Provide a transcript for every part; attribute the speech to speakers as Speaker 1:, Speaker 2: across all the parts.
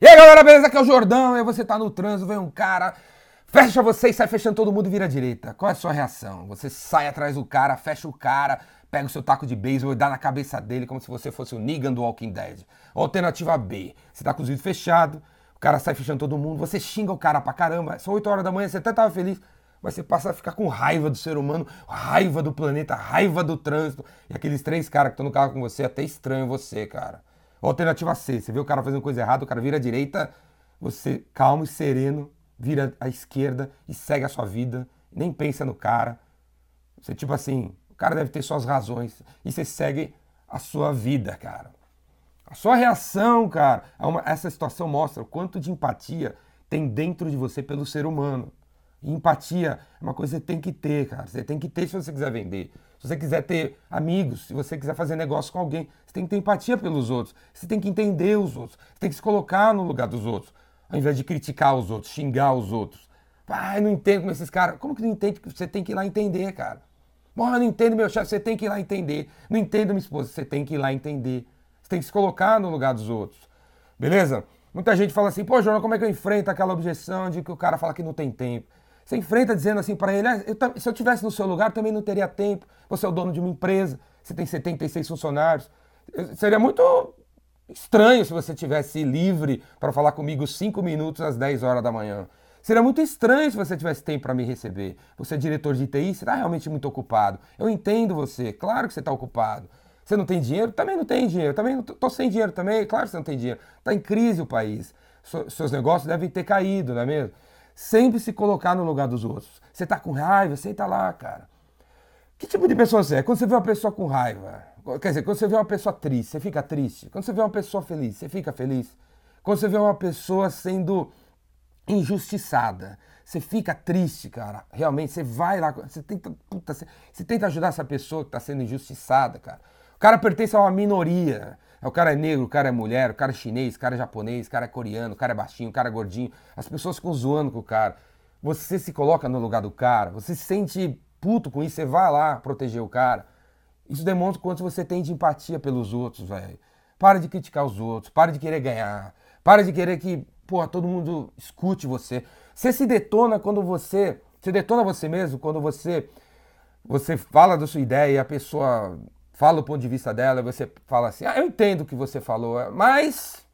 Speaker 1: E aí galera, beleza? Aqui é o Jordão, e você tá no trânsito, vem um cara, fecha você e sai fechando todo mundo e vira à direita. Qual é a sua reação? Você sai atrás do cara, fecha o cara, pega o seu taco de beisebol e dá na cabeça dele como se você fosse o Negan do Walking Dead. Alternativa B, você tá com os vidros fechados, o cara sai fechando todo mundo, você xinga o cara pra caramba, são 8 horas da manhã, você até tava feliz, mas você passa a ficar com raiva do ser humano, raiva do planeta, raiva do trânsito. E aqueles três caras que estão no carro com você, até estranho você, cara. Alternativa C, você vê o cara fazendo coisa errada, o cara vira à direita, você calmo e sereno, vira à esquerda e segue a sua vida, nem pensa no cara. Você tipo assim, o cara deve ter suas razões e você segue a sua vida, cara. A sua reação, cara, uma, essa situação mostra o quanto de empatia tem dentro de você pelo ser humano. E empatia é uma coisa que você tem que ter, cara. Você tem que ter se você quiser vender. Se você quiser ter amigos, se você quiser fazer negócio com alguém, você tem que ter empatia pelos outros. Você tem que entender os outros. Você tem que se colocar no lugar dos outros. Ao invés de criticar os outros, xingar os outros. Ah, não entendo como esses caras. Como que não entende? Você tem que ir lá entender, cara. Bom, não entendo meu chefe, você tem que ir lá entender. Não entendo minha esposa, você tem que ir lá entender. Você tem que se colocar no lugar dos outros. Beleza? Muita gente fala assim, pô, Jornal, como é que eu enfrento aquela objeção de que o cara fala que não tem tempo? Você enfrenta dizendo assim para ele: ah, eu, se eu tivesse no seu lugar, também não teria tempo. Você é o dono de uma empresa, você tem 76 funcionários. Seria muito estranho se você tivesse livre para falar comigo 5 minutos às 10 horas da manhã. Seria muito estranho se você tivesse tempo para me receber. Você é diretor de TI, você está realmente muito ocupado. Eu entendo você, claro que você está ocupado. Você não tem dinheiro? Também não tem dinheiro. Também tô sem dinheiro também, claro que você não tem dinheiro. Está em crise o país. seus negócios devem ter caído, não é mesmo? Sempre se colocar no lugar dos outros. Você tá com raiva, senta lá, cara. Que tipo de pessoa você é? Quando você vê uma pessoa com raiva, quer dizer, quando você vê uma pessoa triste, você fica triste. Quando você vê uma pessoa feliz, você fica feliz. Quando você vê uma pessoa sendo injustiçada, você fica triste, cara. Realmente, você vai lá, você tenta, puta, você, você tenta ajudar essa pessoa que está sendo injustiçada, cara. O cara pertence a uma minoria. O cara é negro, o cara é mulher, o cara é chinês, o cara é japonês, o cara é coreano, o cara é baixinho, o cara é gordinho. As pessoas ficam zoando com o cara. Você se coloca no lugar do cara, você se sente puto com isso, você vai lá proteger o cara. Isso demonstra quanto você tem de empatia pelos outros, velho. Para de criticar os outros, para de querer ganhar, para de querer que, porra, todo mundo escute você. Você se detona quando você, você detona você mesmo quando você você fala da sua ideia e a pessoa fala o ponto de vista dela, você fala assim, ah, eu entendo o que você falou, mas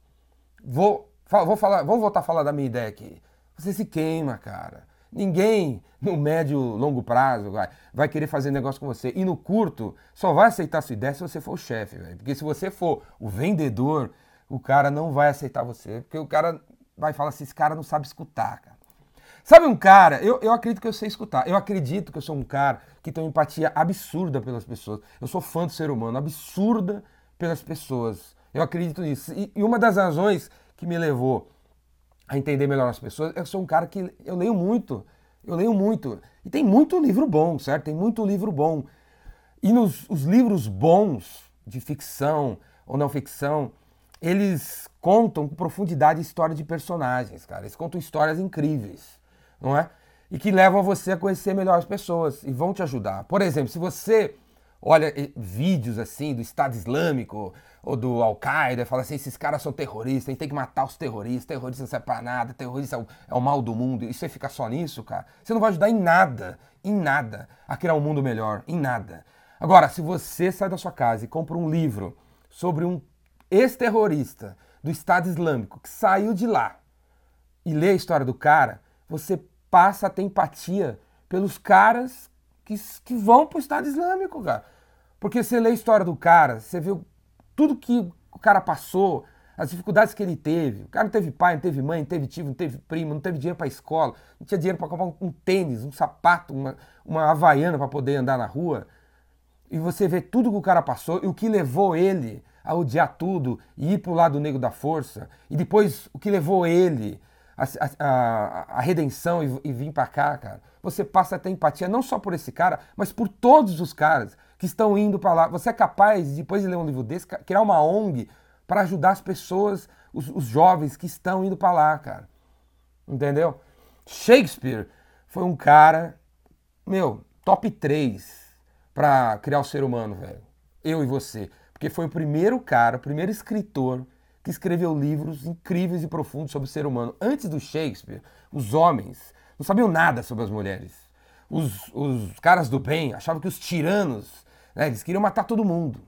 Speaker 1: vou, vou falar, vamos voltar a falar da minha ideia aqui. Você se queima, cara. Ninguém no médio, longo prazo vai, vai querer fazer negócio com você. E no curto, só vai aceitar sua ideia se você for o chefe, velho. Porque se você for o vendedor, o cara não vai aceitar você. Porque o cara vai falar assim, esse cara não sabe escutar, cara. Sabe um cara, eu, eu acredito que eu sei escutar. Eu acredito que eu sou um cara que tem uma empatia absurda pelas pessoas. Eu sou fã do ser humano, absurda pelas pessoas. Eu acredito nisso. E, e uma das razões que me levou a entender melhor as pessoas, eu sou um cara que eu leio muito. Eu leio muito. E tem muito livro bom, certo? Tem muito livro bom. E nos os livros bons de ficção ou não ficção, eles contam com profundidade história de personagens, cara. Eles contam histórias incríveis não é? E que levam você a conhecer melhor as pessoas e vão te ajudar. Por exemplo, se você olha vídeos assim do Estado Islâmico ou do Al-Qaeda fala assim, esses caras são terroristas, a gente tem que matar os terroristas, terrorista não serve pra nada, terrorista é o, é o mal do mundo, e você fica só nisso, cara, você não vai ajudar em nada, em nada, a criar um mundo melhor, em nada. Agora, se você sai da sua casa e compra um livro sobre um ex-terrorista do Estado Islâmico que saiu de lá e lê a história do cara, você passa a ter empatia pelos caras que, que vão pro Estado Islâmico, cara. Porque você lê a história do cara, você vê tudo que o cara passou, as dificuldades que ele teve. O cara não teve pai, não teve mãe, não teve tio, não teve primo, não teve dinheiro para escola, não tinha dinheiro para comprar um, um, tênis, um sapato, uma, uma havaiana para poder andar na rua. E você vê tudo que o cara passou e o que levou ele a odiar tudo e ir pro lado negro da força. E depois o que levou ele a, a, a redenção e, e vir para cá, cara, você passa a ter empatia não só por esse cara, mas por todos os caras que estão indo para lá. Você é capaz, depois de ler um livro desse, criar uma ONG para ajudar as pessoas, os, os jovens que estão indo para lá, cara. Entendeu? Shakespeare foi um cara, meu, top 3 para criar o ser humano, velho. Eu e você. Porque foi o primeiro cara, o primeiro escritor que escreveu livros incríveis e profundos sobre o ser humano. Antes do Shakespeare, os homens não sabiam nada sobre as mulheres. Os, os caras do bem achavam que os tiranos, né, eles queriam matar todo mundo.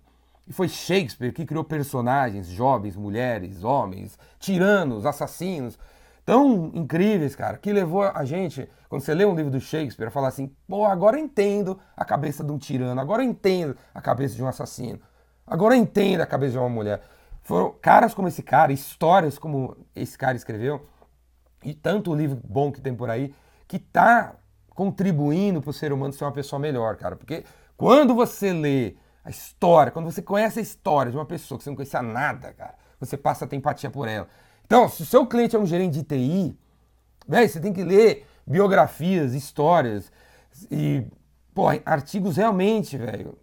Speaker 1: E foi Shakespeare que criou personagens, jovens, mulheres, homens, tiranos, assassinos, tão incríveis, cara, que levou a gente, quando você lê um livro do Shakespeare, a falar assim: pô, agora eu entendo a cabeça de um tirano, agora eu entendo a cabeça de um assassino, agora eu entendo a cabeça de uma mulher. Foram caras como esse cara, histórias como esse cara escreveu, e tanto livro bom que tem por aí, que tá contribuindo para o ser humano ser uma pessoa melhor, cara. Porque quando você lê a história, quando você conhece a história de uma pessoa que você não conhecia nada, cara, você passa a ter empatia por ela. Então, se o seu cliente é um gerente de TI, véio, você tem que ler biografias, histórias e pô, artigos realmente, velho.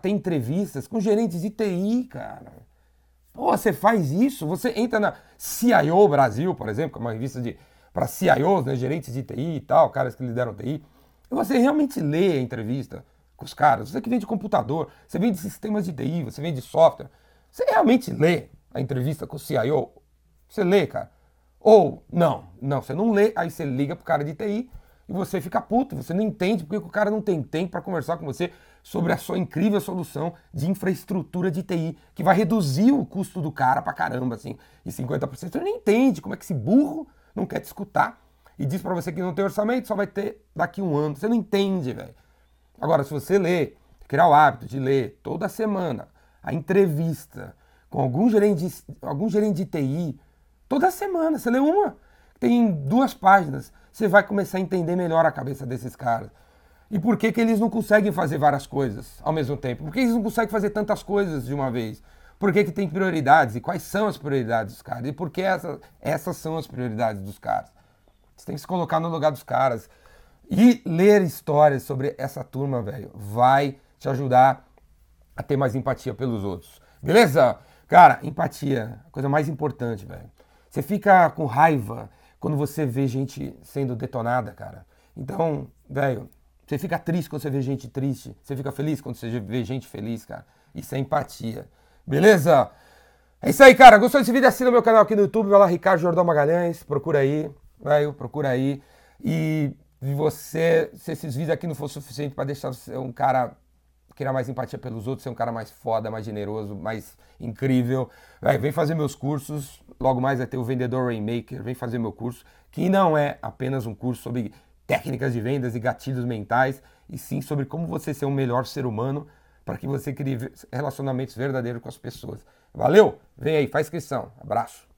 Speaker 1: Tem entrevistas com gerentes de TI, cara. Pô, você faz isso, você entra na CIO Brasil, por exemplo, que é uma revista de para CIOs, né, gerentes de TI e tal, caras que lideram TI, e você realmente lê a entrevista com os caras, você que vende computador, você vende sistemas de TI, você vende software, você realmente lê a entrevista com o CIO? Você lê, cara? Ou não, não, você não lê, aí você liga pro cara de TI e você fica puto, você não entende porque o cara não tem tempo para conversar com você sobre a sua incrível solução de infraestrutura de TI, que vai reduzir o custo do cara pra caramba, assim, em 50%. Você não entende como é que esse burro não quer te escutar e diz para você que não tem orçamento, só vai ter daqui um ano. Você não entende, velho. Agora, se você ler, criar o hábito de ler toda semana a entrevista com algum gerente algum gerente de TI, toda semana, você lê uma, tem duas páginas você vai começar a entender melhor a cabeça desses caras. E por que, que eles não conseguem fazer várias coisas ao mesmo tempo? Por que eles não conseguem fazer tantas coisas de uma vez? Por que, que tem prioridades? E quais são as prioridades dos caras? E por que essa, essas são as prioridades dos caras? Você tem que se colocar no lugar dos caras. E ler histórias sobre essa turma, velho, vai te ajudar a ter mais empatia pelos outros. Beleza? Cara, empatia, a coisa mais importante, velho. Você fica com raiva quando você vê gente sendo detonada, cara. Então, velho, você fica triste quando você vê gente triste. Você fica feliz quando você vê gente feliz, cara. Isso é empatia. Beleza? É isso aí, cara. Gostou desse vídeo? Assina meu canal aqui no YouTube. Vai lá, Ricardo Jordão Magalhães. Procura aí. Velho, procura aí. E você, se esses vídeos aqui não for suficiente para deixar você um cara criar mais empatia pelos outros, ser um cara mais foda, mais generoso, mais incrível. vem fazer meus cursos. Logo mais vai ter o Vendedor Rainmaker. Vem fazer meu curso, que não é apenas um curso sobre técnicas de vendas e gatilhos mentais, e sim sobre como você ser um melhor ser humano para que você crie relacionamentos verdadeiros com as pessoas. Valeu? Vem aí, faz inscrição. Abraço.